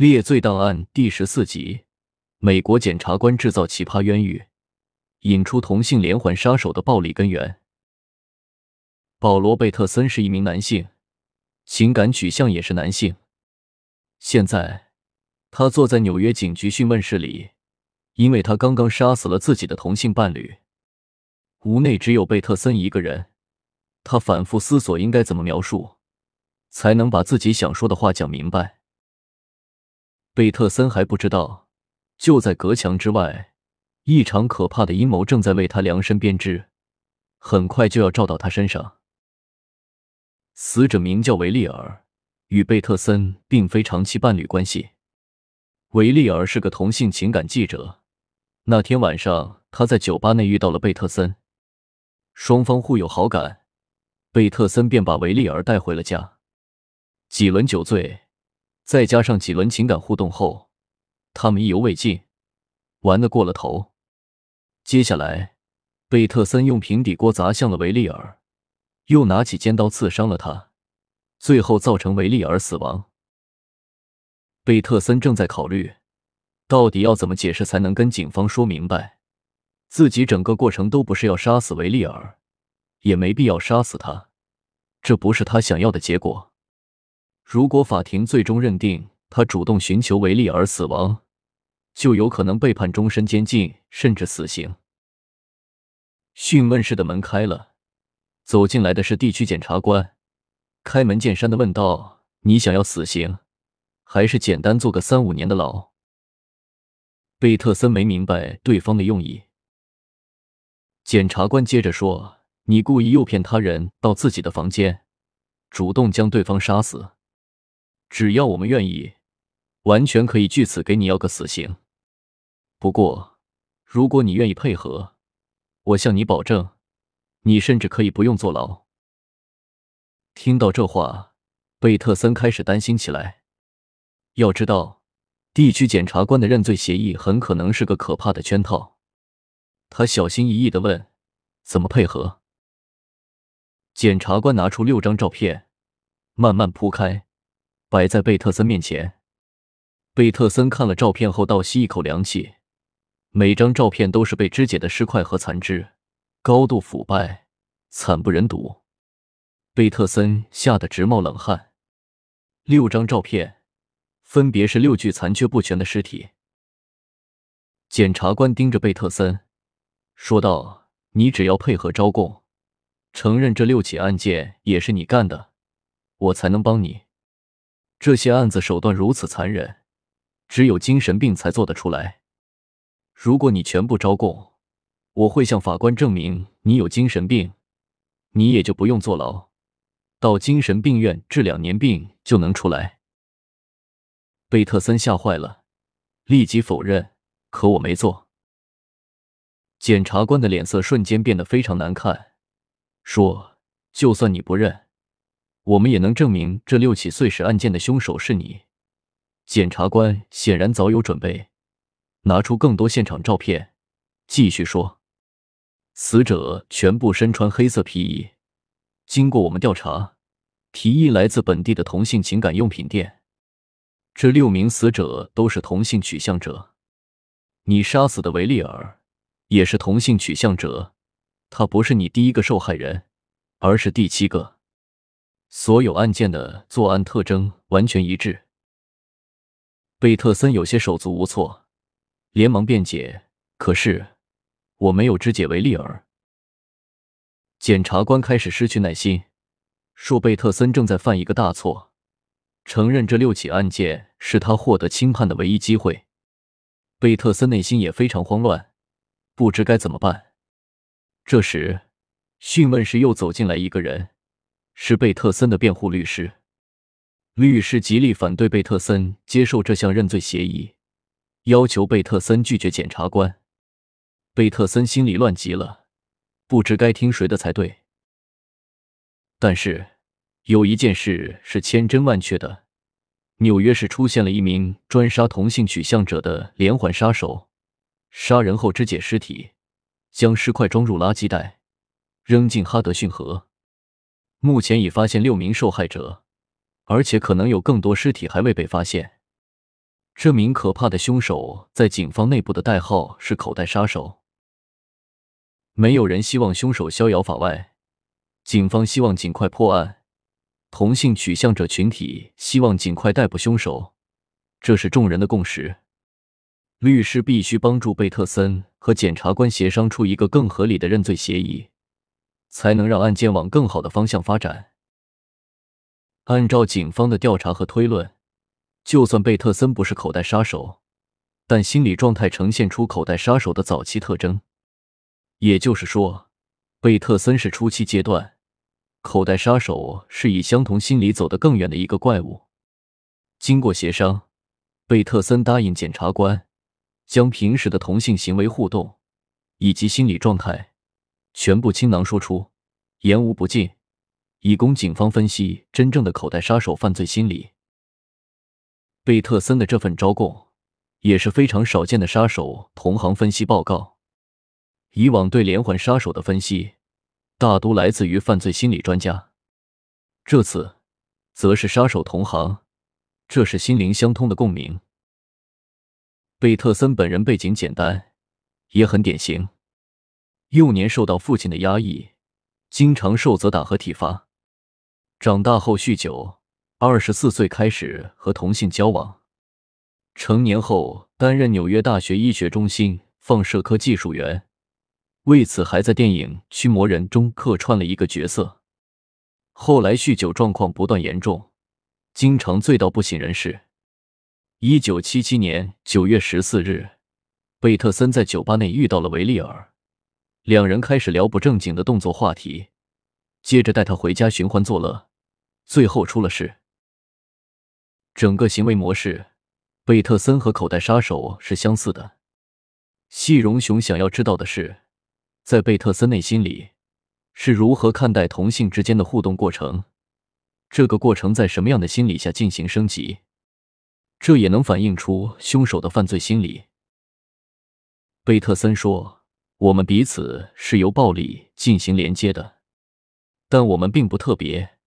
列罪档案第十四集：美国检察官制造奇葩冤狱，引出同性连环杀手的暴力根源。保罗·贝特森是一名男性，情感取向也是男性。现在，他坐在纽约警局讯问室里，因为他刚刚杀死了自己的同性伴侣。屋内只有贝特森一个人，他反复思索应该怎么描述，才能把自己想说的话讲明白。贝特森还不知道，就在隔墙之外，一场可怕的阴谋正在为他量身编织，很快就要照到他身上。死者名叫维利尔，与贝特森并非长期伴侣关系。维利尔是个同性情感记者。那天晚上，他在酒吧内遇到了贝特森，双方互有好感，贝特森便把维利尔带回了家。几轮酒醉。再加上几轮情感互动后，他们意犹未尽，玩的过了头。接下来，贝特森用平底锅砸向了维利尔，又拿起尖刀刺伤了他，最后造成维利尔死亡。贝特森正在考虑，到底要怎么解释才能跟警方说明白，自己整个过程都不是要杀死维利尔，也没必要杀死他，这不是他想要的结果。如果法庭最终认定他主动寻求维利而死亡，就有可能被判终身监禁，甚至死刑。讯问室的门开了，走进来的是地区检察官，开门见山的问道：“你想要死刑，还是简单坐个三五年的牢？”贝特森没明白对方的用意。检察官接着说：“你故意诱骗他人到自己的房间，主动将对方杀死。”只要我们愿意，完全可以据此给你要个死刑。不过，如果你愿意配合，我向你保证，你甚至可以不用坐牢。听到这话，贝特森开始担心起来。要知道，地区检察官的认罪协议很可能是个可怕的圈套。他小心翼翼的问：“怎么配合？”检察官拿出六张照片，慢慢铺开。摆在贝特森面前，贝特森看了照片后倒吸一口凉气。每张照片都是被肢解的尸块和残肢，高度腐败，惨不忍睹。贝特森吓得直冒冷汗。六张照片，分别是六具残缺不全的尸体。检察官盯着贝特森，说道：“你只要配合招供，承认这六起案件也是你干的，我才能帮你。”这些案子手段如此残忍，只有精神病才做得出来。如果你全部招供，我会向法官证明你有精神病，你也就不用坐牢，到精神病院治两年病就能出来。贝特森吓坏了，立即否认：“可我没做。”检察官的脸色瞬间变得非常难看，说：“就算你不认。”我们也能证明这六起碎尸案件的凶手是你。检察官显然早有准备，拿出更多现场照片，继续说：死者全部身穿黑色皮衣。经过我们调查，皮衣来自本地的同性情感用品店。这六名死者都是同性取向者。你杀死的维利尔也是同性取向者，他不是你第一个受害人，而是第七个。所有案件的作案特征完全一致。贝特森有些手足无措，连忙辩解：“可是我没有肢解维利尔。”检察官开始失去耐心，说：“贝特森正在犯一个大错，承认这六起案件是他获得轻判的唯一机会。”贝特森内心也非常慌乱，不知该怎么办。这时，讯问室又走进来一个人。是贝特森的辩护律师，律师极力反对贝特森接受这项认罪协议，要求贝特森拒绝检察官。贝特森心里乱极了，不知该听谁的才对。但是有一件事是千真万确的：纽约市出现了一名专杀同性取向者的连环杀手，杀人后肢解尸体，将尸块装入垃圾袋，扔进哈德逊河。目前已发现六名受害者，而且可能有更多尸体还未被发现。这名可怕的凶手在警方内部的代号是“口袋杀手”。没有人希望凶手逍遥法外，警方希望尽快破案，同性取向者群体希望尽快逮捕凶手，这是众人的共识。律师必须帮助贝特森和检察官协商出一个更合理的认罪协议，才能让案件往更好的方向发展。按照警方的调查和推论，就算贝特森不是口袋杀手，但心理状态呈现出口袋杀手的早期特征，也就是说，贝特森是初期阶段，口袋杀手是以相同心理走得更远的一个怪物。经过协商，贝特森答应检察官。将平时的同性行为互动以及心理状态全部倾囊说出，言无不尽，以供警方分析真正的口袋杀手犯罪心理。贝特森的这份招供也是非常少见的杀手同行分析报告。以往对连环杀手的分析大都来自于犯罪心理专家，这次则是杀手同行，这是心灵相通的共鸣。贝特森本人背景简单，也很典型。幼年受到父亲的压抑，经常受责打和体罚。长大后酗酒，二十四岁开始和同性交往。成年后担任纽约大学医学中心放射科技术员，为此还在电影《驱魔人》中客串了一个角色。后来酗酒状况不断严重，经常醉到不省人事。一九七七年九月十四日，贝特森在酒吧内遇到了维利尔，两人开始聊不正经的动作话题，接着带他回家寻欢作乐，最后出了事。整个行为模式，贝特森和口袋杀手是相似的。细荣雄想要知道的是，在贝特森内心里是如何看待同性之间的互动过程，这个过程在什么样的心理下进行升级？这也能反映出凶手的犯罪心理。贝特森说：“我们彼此是由暴力进行连接的，但我们并不特别，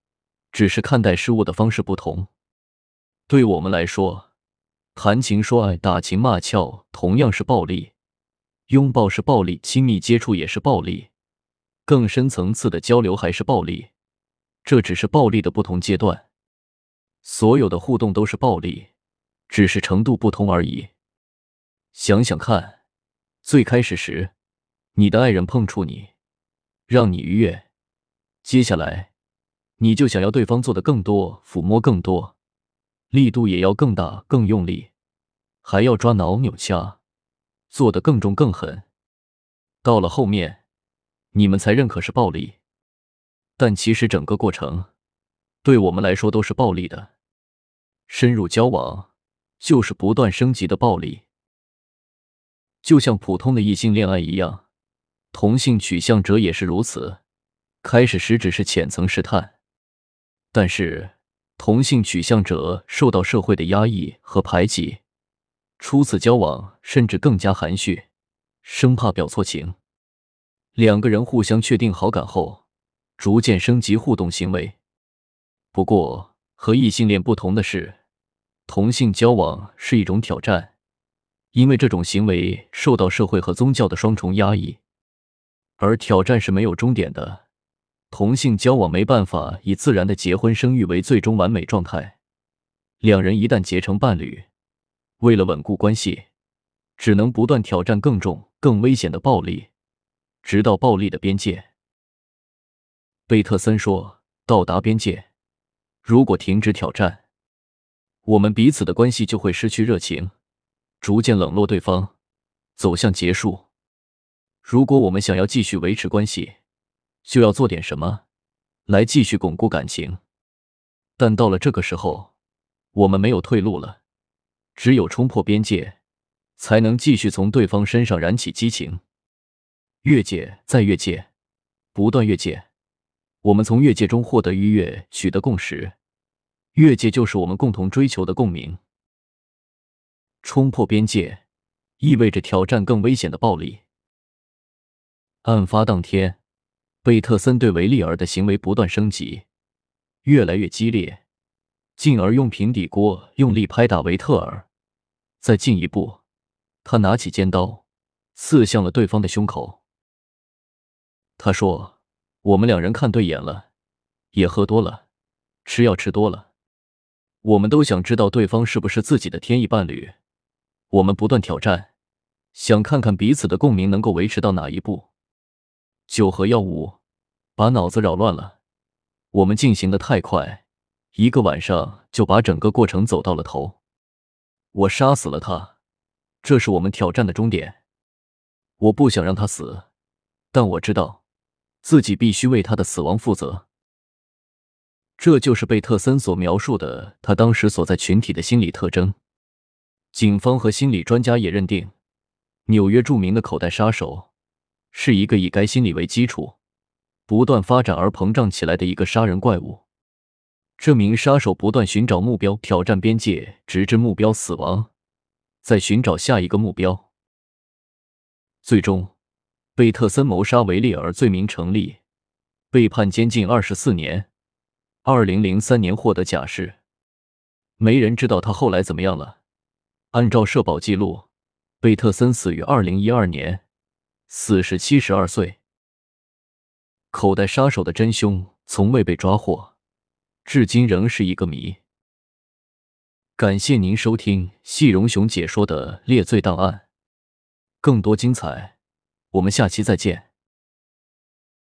只是看待事物的方式不同。对我们来说，谈情说爱、打情骂俏同样是暴力，拥抱是暴力，亲密接触也是暴力，更深层次的交流还是暴力。这只是暴力的不同阶段，所有的互动都是暴力。”只是程度不同而已。想想看，最开始时，你的爱人碰触你，让你愉悦；接下来，你就想要对方做的更多，抚摸更多，力度也要更大、更用力，还要抓挠、扭掐，做的更重、更狠。到了后面，你们才认可是暴力，但其实整个过程，对我们来说都是暴力的。深入交往。就是不断升级的暴力，就像普通的异性恋爱一样，同性取向者也是如此。开始时只是浅层试探，但是同性取向者受到社会的压抑和排挤，初次交往甚至更加含蓄，生怕表错情。两个人互相确定好感后，逐渐升级互动行为。不过和异性恋不同的是。同性交往是一种挑战，因为这种行为受到社会和宗教的双重压抑，而挑战是没有终点的。同性交往没办法以自然的结婚生育为最终完美状态，两人一旦结成伴侣，为了稳固关系，只能不断挑战更重、更危险的暴力，直到暴力的边界。贝特森说：“到达边界，如果停止挑战。”我们彼此的关系就会失去热情，逐渐冷落对方，走向结束。如果我们想要继续维持关系，就要做点什么来继续巩固感情。但到了这个时候，我们没有退路了，只有冲破边界，才能继续从对方身上燃起激情。越界，再越界，不断越界，我们从越界中获得愉悦，取得共识。越界就是我们共同追求的共鸣。冲破边界意味着挑战更危险的暴力。案发当天，贝特森对维利尔的行为不断升级，越来越激烈，进而用平底锅用力拍打维特尔，再进一步，他拿起尖刀，刺向了对方的胸口。他说：“我们两人看对眼了，也喝多了，吃药吃多了，我们都想知道对方是不是自己的天意伴侣。我们不断挑战，想看看彼此的共鸣能够维持到哪一步。酒和药物把脑子扰乱了，我们进行的太快，一个晚上就把整个过程走到了头。我杀死了他，这是我们挑战的终点。我不想让他死，但我知道。”自己必须为他的死亡负责。这就是贝特森所描述的他当时所在群体的心理特征。警方和心理专家也认定，纽约著名的口袋杀手是一个以该心理为基础，不断发展而膨胀起来的一个杀人怪物。这名杀手不断寻找目标，挑战边界，直至目标死亡，再寻找下一个目标，最终。贝特森谋杀维利尔罪名成立，被判监禁二十四年。二零零三年获得假释。没人知道他后来怎么样了。按照社保记录，贝特森死于二零一二年，死时七十二岁。口袋杀手的真凶从未被抓获，至今仍是一个谜。感谢您收听细荣雄解说的《猎罪档案》，更多精彩。我们下期再见。